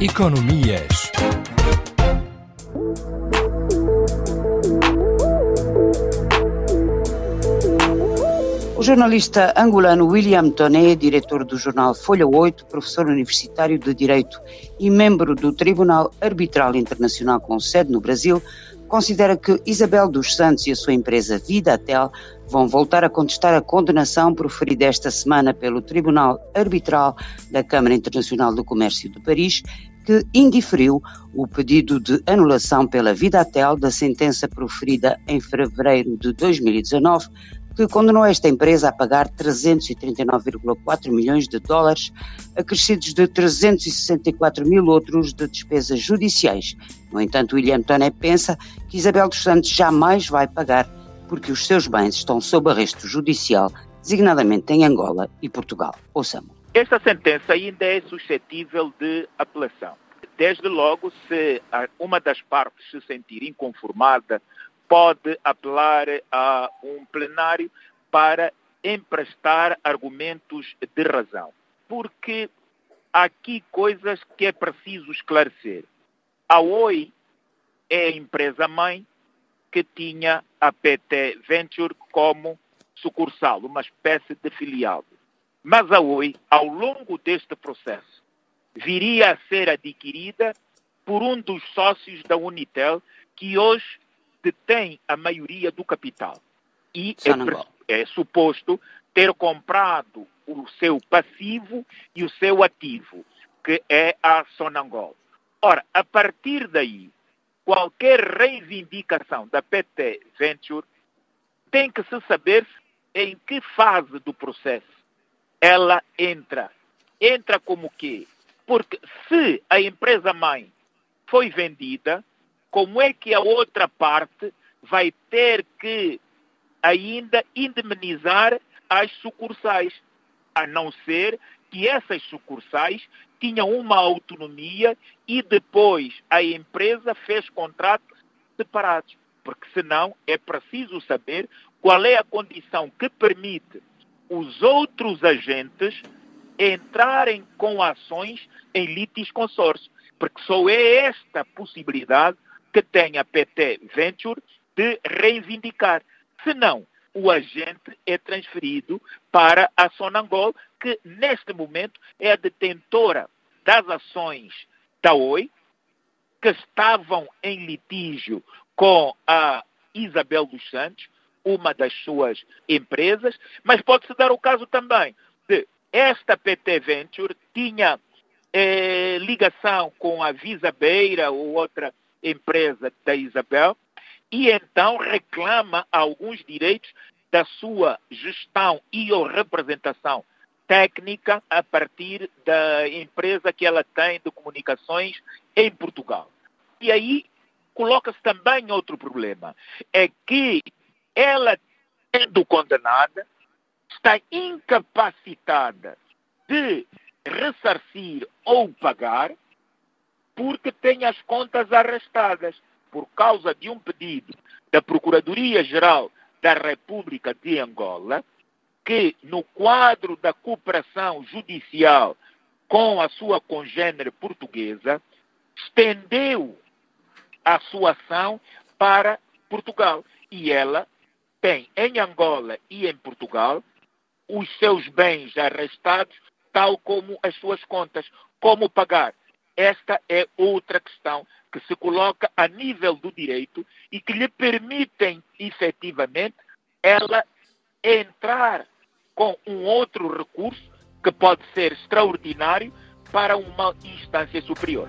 Economias. O jornalista angolano William Toné, diretor do jornal Folha 8, professor universitário de Direito e membro do Tribunal Arbitral Internacional com sede no Brasil, considera que Isabel dos Santos e a sua empresa Vidatel vão voltar a contestar a condenação proferida esta semana pelo Tribunal Arbitral da Câmara Internacional do Comércio de Paris, que indiferiu o pedido de anulação pela Vidatel da sentença proferida em fevereiro de 2019 que condenou esta empresa a pagar 339,4 milhões de dólares, acrescidos de 364 mil outros de despesas judiciais. No entanto, William Toné pensa que Isabel dos Santos jamais vai pagar porque os seus bens estão sob arresto judicial, designadamente em Angola e Portugal. Ouçamos. Esta sentença ainda é suscetível de apelação. Desde logo, se uma das partes se sentir inconformada pode apelar a um plenário para emprestar argumentos de razão. Porque há aqui coisas que é preciso esclarecer. A Oi é a empresa-mãe que tinha a PT Venture como sucursal, uma espécie de filial. Mas a Oi, ao longo deste processo, viria a ser adquirida por um dos sócios da Unitel, que hoje detém a maioria do capital e é, é, suposto ter comprado o seu passivo e o seu ativo, que é a Sonangol. Ora, a partir daí, qualquer reivindicação da PT Venture tem que se saber em que fase do processo ela entra. Entra como quê? Porque se a empresa mãe foi vendida, como é que a outra parte vai ter que ainda indemnizar as sucursais, a não ser que essas sucursais tinham uma autonomia e depois a empresa fez contratos separados. Porque senão é preciso saber qual é a condição que permite os outros agentes entrarem com ações em litis consórcio. Porque só é esta possibilidade que tem a PT Venture de reivindicar. Senão, o agente é transferido para a Sonangol, que neste momento é a detentora das ações da Oi, que estavam em litígio com a Isabel dos Santos, uma das suas empresas, mas pode-se dar o caso também de esta PT Venture tinha eh, ligação com a Visa Beira ou outra empresa da Isabel, e então reclama alguns direitos da sua gestão e ou representação técnica a partir da empresa que ela tem de comunicações em Portugal. E aí coloca-se também outro problema, é que ela, sendo condenada, está incapacitada de ressarcir ou pagar porque tem as contas arrestadas por causa de um pedido da Procuradoria-Geral da República de Angola, que no quadro da cooperação judicial com a sua congênere portuguesa, estendeu a sua ação para Portugal. E ela tem em Angola e em Portugal os seus bens arrestados, tal como as suas contas. Como pagar? Esta é outra questão que se coloca a nível do direito e que lhe permitem, efetivamente, ela entrar com um outro recurso que pode ser extraordinário para uma instância superior.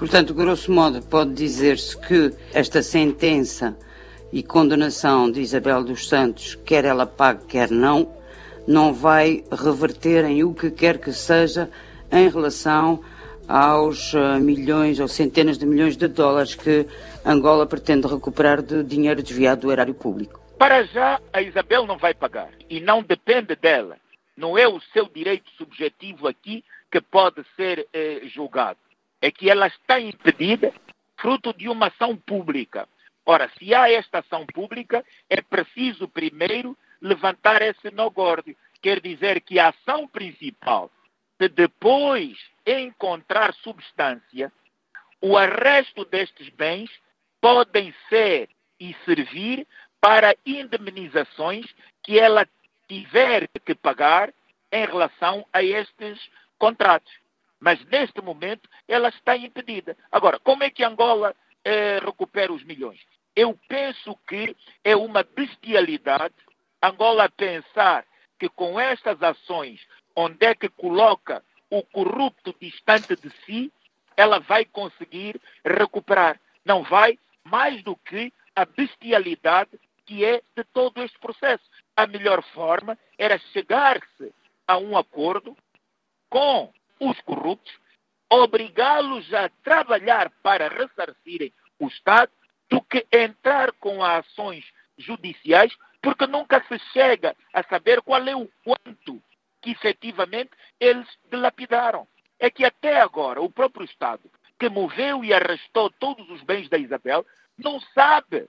Portanto, grosso modo, pode dizer-se que esta sentença e condenação de Isabel dos Santos, quer ela pague, quer não, não vai reverter em o que quer que seja em relação aos eh, milhões ou centenas de milhões de dólares que Angola pretende recuperar de dinheiro desviado do erário público. Para já, a Isabel não vai pagar e não depende dela. Não é o seu direito subjetivo aqui que pode ser eh, julgado é que ela está impedida, fruto de uma ação pública. Ora, se há esta ação pública, é preciso primeiro levantar esse nogórdio. Quer dizer que a ação principal de depois encontrar substância, o arresto destes bens podem ser e servir para indemnizações que ela tiver que pagar em relação a estes contratos. Mas neste momento ela está impedida. Agora, como é que Angola eh, recupera os milhões? Eu penso que é uma bestialidade Angola pensar que com estas ações, onde é que coloca o corrupto distante de si, ela vai conseguir recuperar. Não vai mais do que a bestialidade que é de todo este processo. A melhor forma era chegar-se a um acordo com os corruptos, obrigá-los a trabalhar para ressarcirem o Estado, do que entrar com ações judiciais, porque nunca se chega a saber qual é o quanto que efetivamente eles dilapidaram. É que até agora o próprio Estado, que moveu e arrestou todos os bens da Isabel, não sabe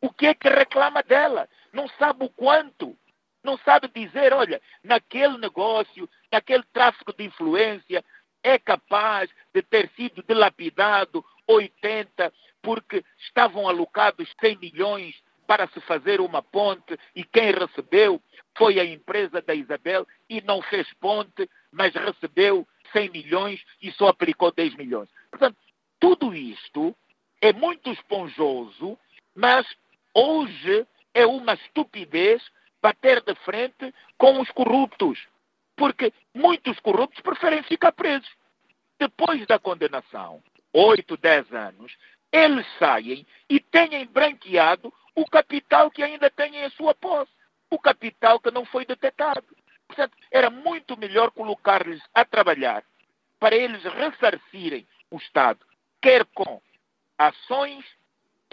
o que é que reclama dela, não sabe o quanto, não sabe dizer, olha, naquele negócio, naquele tráfico de influência, é capaz de ter sido dilapidado 80 porque estavam alocados 100 milhões para se fazer uma ponte e quem recebeu foi a empresa da Isabel e não fez ponte, mas recebeu 100 milhões e só aplicou 10 milhões. Portanto, tudo isto é muito esponjoso, mas hoje é uma estupidez bater de frente com os corruptos, porque muitos corruptos preferem ficar presos. Depois da condenação, 8, 10 anos, eles saem e têm branqueado o capital que ainda têm em sua posse, o capital que não foi detectado. Portanto, era muito melhor colocar-lhes a trabalhar para eles ressarcirem o Estado, quer com ações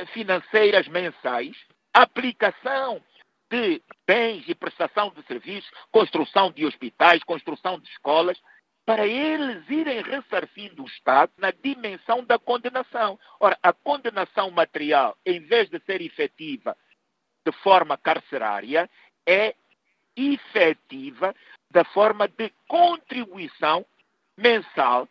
financeiras mensais, aplicação de bens e prestação de serviços, construção de hospitais, construção de escolas, para eles irem ressarcindo o Estado na dimensão da condenação. Ora, a condenação material, em vez de ser efetiva de forma carcerária, é efetiva da forma de contribuição mensal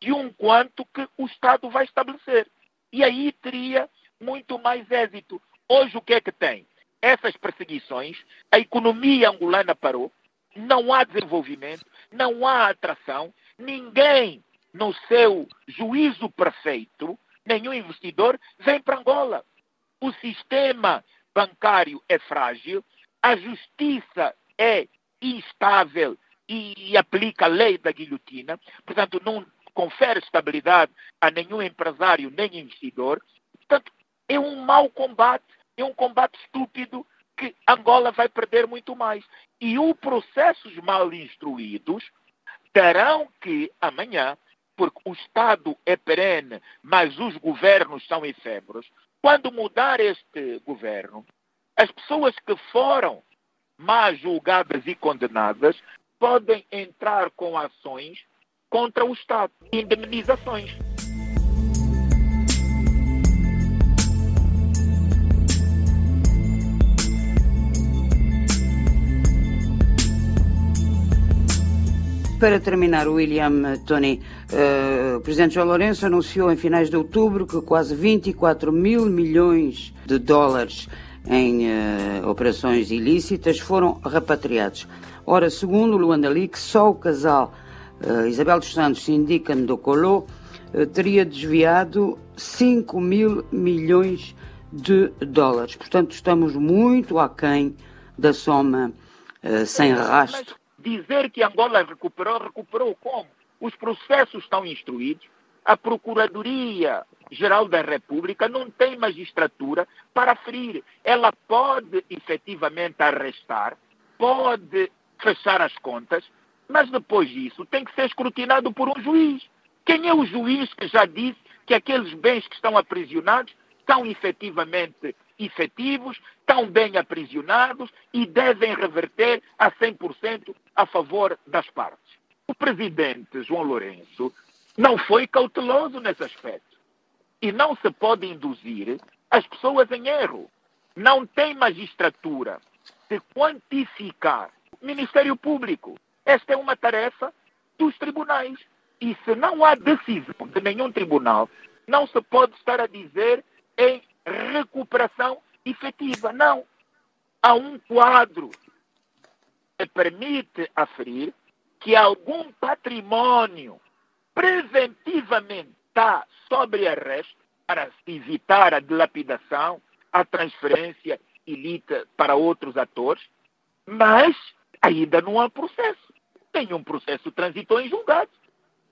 de um quanto que o Estado vai estabelecer. E aí teria muito mais êxito. Hoje o que é que tem? Essas perseguições, a economia angolana parou, não há desenvolvimento, não há atração, ninguém no seu juízo perfeito, nenhum investidor vem para Angola. O sistema bancário é frágil, a justiça é instável e, aplica a lei da guilhotina, portanto, não confere estabilidade a nenhum empresário nem investidor. Portanto, é um mau combate, é um combate estúpido que Angola vai perder muito mais. E os processos mal instruídos terão que, amanhã, porque o Estado é perene, mas os governos são efêmeros, quando mudar este governo, as pessoas que foram mal julgadas e condenadas podem entrar com ações contra o Estado, indemnizações. Para terminar, William Tony, uh, o Presidente João Lourenço anunciou em finais de outubro que quase 24 mil milhões de dólares em uh, operações ilícitas foram repatriados. Ora, segundo Luanda Leak, só o casal uh, Isabel dos Santos e Indica Ndocolô uh, teria desviado 5 mil milhões de dólares. Portanto, estamos muito aquém da soma sem rastro Dizer que Angola recuperou, recuperou como? Os processos estão instruídos, a Procuradoria Geral da República não tem magistratura para ferir. Ela pode efetivamente arrestar, pode fechar as contas, mas depois disso tem que ser escrutinado por um juiz. Quem é o juiz que já disse que aqueles bens que estão aprisionados são efetivamente efetivos, estão bem aprisionados e devem reverter a 100% a favor das partes. O presidente João Lourenço não foi cauteloso nesse aspecto. E não se pode induzir as pessoas em erro. Não tem magistratura de quantificar. Ministério Público, esta é uma tarefa dos tribunais. E se não há decisão de nenhum tribunal, não se pode estar a dizer em recuperação efetiva. Não. Há um quadro que permite aferir que algum patrimônio preventivamente está sobre arresto para evitar a dilapidação, a transferência ilícita para outros atores, mas ainda não há processo. Tem um processo transitou em julgado.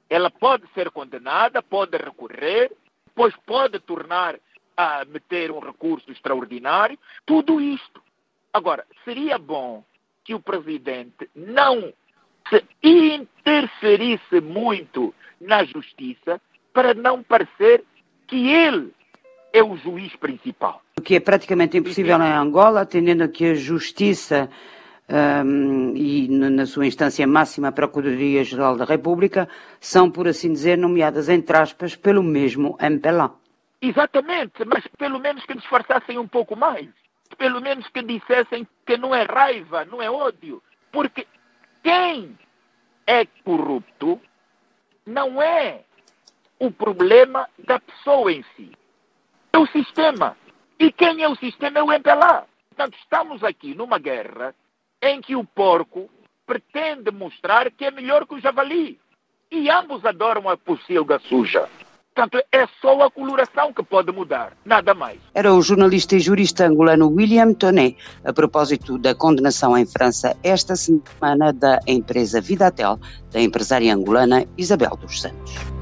Ela pode ser condenada, pode recorrer, depois pode tornar a meter um recurso extraordinário, tudo isto. Agora, seria bom que o presidente não se interferisse muito na justiça para não parecer que ele é o juiz principal. O que é praticamente impossível em Angola, atendendo a que a justiça um, e na sua instância máxima a Procuradoria-Geral da República são, por assim dizer, nomeadas entre aspas pelo mesmo MPLA. Exatamente, mas pelo menos que disfarçassem um pouco mais. Pelo menos que dissessem que não é raiva, não é ódio. Porque quem é corrupto não é o problema da pessoa em si. É o sistema. E quem é o sistema é o MPLA. Portanto, estamos aqui numa guerra em que o porco pretende mostrar que é melhor que o javali. E ambos adoram a pocilga suja. Portanto, é só a coloração que pode mudar, nada mais. Era o jornalista e jurista angolano William Tonet, a propósito da condenação em França esta semana da empresa Vidatel, da empresária angolana Isabel dos Santos.